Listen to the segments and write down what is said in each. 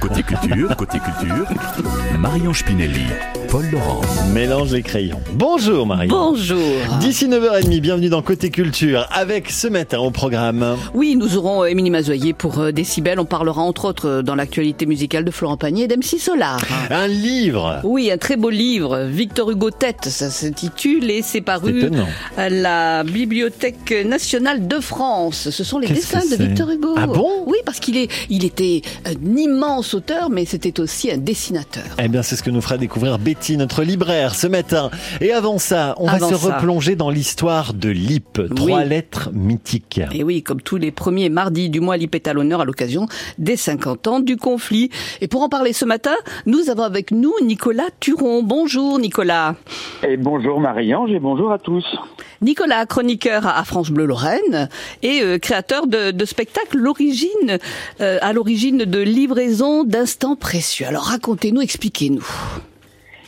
Côté culture, côté culture, Marion Spinelli, Paul Laurent. Mélange les crayons. Bonjour Marion. Bonjour. D'ici 9h30, bienvenue dans Côté Culture avec ce matin au programme. Oui, nous aurons Émilie Mazoyer pour euh, Décibel. On parlera entre autres euh, dans l'actualité musicale de Florent Pagny et d'MC Solar. Un livre. Oui, un très beau livre. Victor Hugo Tête, ça s'intitule et c'est paru à la Bibliothèque nationale de France. Ce sont les dessins de Victor Hugo. Ah bon? Oui, parce qu'il est, il était un immense auteur, mais c'était aussi un dessinateur. Eh bien, c'est ce que nous fera découvrir Betty, notre libraire, ce matin. Et avant ça, on Avant va se ça. replonger dans l'histoire de Lip. Trois Oui. lettres mythiques. Et oui, comme tous les premiers mardis du mois, l'IP est à l'honneur à l'occasion des 50 ans du conflit. Et pour en parler ce matin, nous avons avec nous Nicolas Turon. Bonjour Nicolas. Et bonjour Marie-Ange et bonjour à tous. Nicolas, chroniqueur à France Bleu Lorraine et euh, créateur de, de spectacles l'origine, euh, à l'origine de livraison d'instants précieux. Alors racontez-nous, expliquez-nous.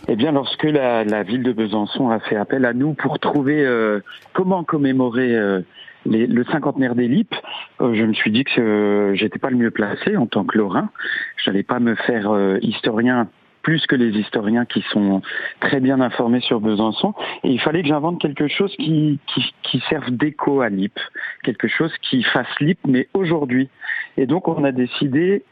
Eh bien, lorsque la, ville de Besançon a fait appel à nous pour trouver euh, comment commémorer euh, le cinquantenaire des LIP, euh, je me suis dit que j'étais pas le mieux placé en tant que Lorrain. Je n'allais pas me faire historien plus que les historiens qui sont très bien informés sur Besançon. Et il fallait que j'invente quelque chose qui, qui, serve d'écho à LIP, quelque chose qui fasse LIP, mais aujourd'hui. Et donc, on a décidé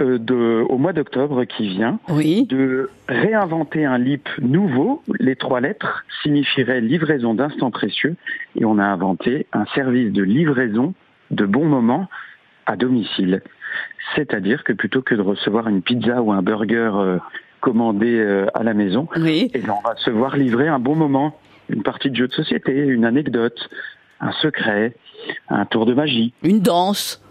de, au mois d'octobre qui vient, Oui. de réinventer un LIP nouveau. Les trois lettres signifieraient livraison d'instants précieux et on a inventé un service de livraison de bons moments à domicile. C'est-à-dire que plutôt que de recevoir une pizza ou un burger euh, commandé euh, à la maison, Oui. eh bien, on va se voir livrer un bon moment, une partie de jeu de société, une anecdote, un secret, un tour de magie. Une danse.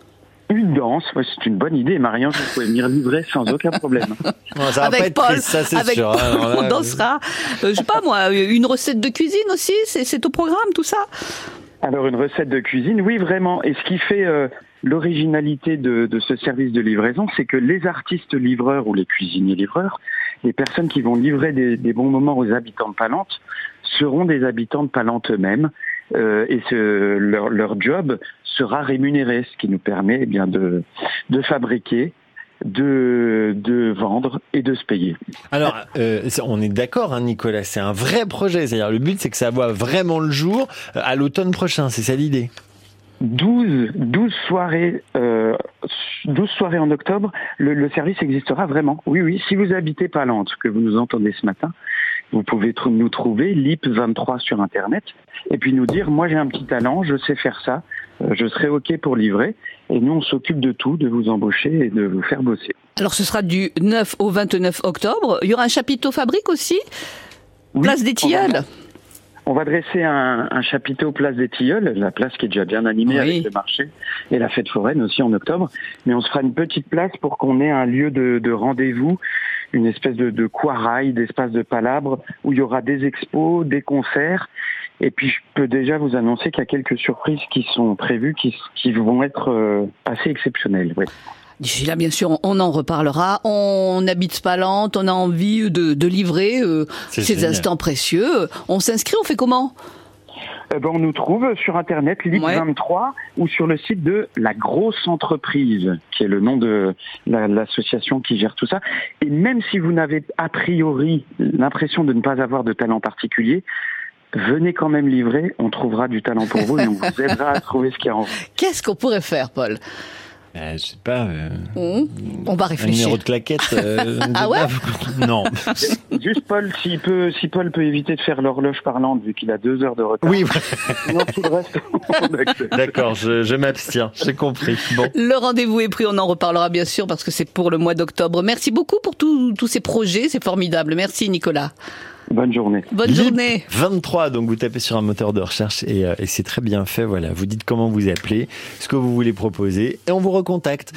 Une danse, ouais, c'est une bonne idée, Marianne, vous pouvez venir livrer sans aucun problème. Non, ça avec Paul, triste, ça c'est avec sûr. Paul, Alors là, on dansera. Euh, je sais pas moi, une recette de cuisine aussi, c'est c'est au programme tout ça? Alors une recette de cuisine, oui vraiment. Et ce qui fait euh, l'originalité de, de ce service de livraison, c'est que les artistes livreurs ou les cuisiniers livreurs, les personnes qui vont livrer des, des bons moments aux habitants de Palante, seront des habitants de Palante eux-mêmes. Euh, et ce, leur, leur job sera rémunéré, ce qui nous permet eh bien de, de fabriquer, de, de vendre et de se payer. Alors, euh, on est d'accord, hein, Nicolas, c'est un vrai projet. C'est-à-dire, le but, c'est que ça voit vraiment le jour euh, à l'automne prochain. C'est ça l'idée. 12, 12 soirées, euh, 12 soirées en octobre, le, le service existera vraiment. Oui, oui. Si vous habitez Palante, que vous nous entendez ce matin, vous pouvez nous trouver LIP23 sur Internet et puis nous dire, moi j'ai un petit talent, je sais faire ça, euh, je serai OK pour livrer. Et nous, on s'occupe de tout, de vous embaucher et de vous faire bosser. Alors ce sera du 9 au 29 octobre. Il y aura un chapiteau fabrique aussi? Oui, Place des Tilleuls. On va dresser un, un chapiteau place des Tilleuls, la place qui est déjà bien animée Oui. avec le marché et la fête foraine aussi en octobre. Mais on se fera une petite place pour qu'on ait un lieu de, de rendez-vous, une espèce de, de coirail, d'espace de palabre où il y aura des expos, des concerts. Et puis je peux déjà vous annoncer qu'il y a quelques surprises qui sont prévues, qui, qui vont être euh, assez exceptionnelles. ouais. D'ici là, bien sûr, on en reparlera. On habite Spalante, on a envie de, de livrer euh, ces génial. instants précieux. On s'inscrit, on fait comment? Eh ben, on nous trouve sur Internet, LIP23, ou sur le site de La Grosse Entreprise, qui est le nom de la- l'association qui gère tout ça. Et même si vous n'avez a priori l'impression de ne pas avoir de talent particulier, venez quand même livrer, on trouvera du talent pour vous et on vous aidera à trouver ce qu'il y a en vous. Qu'est-ce qu'on pourrait faire, Paul? Euh, je sais pas. euh, Hum On va un réfléchir. numéro de claquette. euh, Ah ouais. Non. Juste Paul, s'il peut, si Paul peut éviter de faire l'horloge parlante vu qu'il a deux heures de retard. Oui, Sinon, tout le reste, d'accord, je, je m'abstiens. J'ai compris. Bon. Le rendez-vous est pris, on en reparlera bien sûr parce que c'est pour le mois d'octobre. Merci beaucoup pour tous tous ces projets, c'est formidable. Merci Nicolas. Bonne journée. Bonne Lip journée. 23, donc vous tapez sur un moteur de recherche et, euh, et c'est très bien fait. Voilà, vous dites comment vous appelez, ce que vous voulez proposer et on vous recontacte.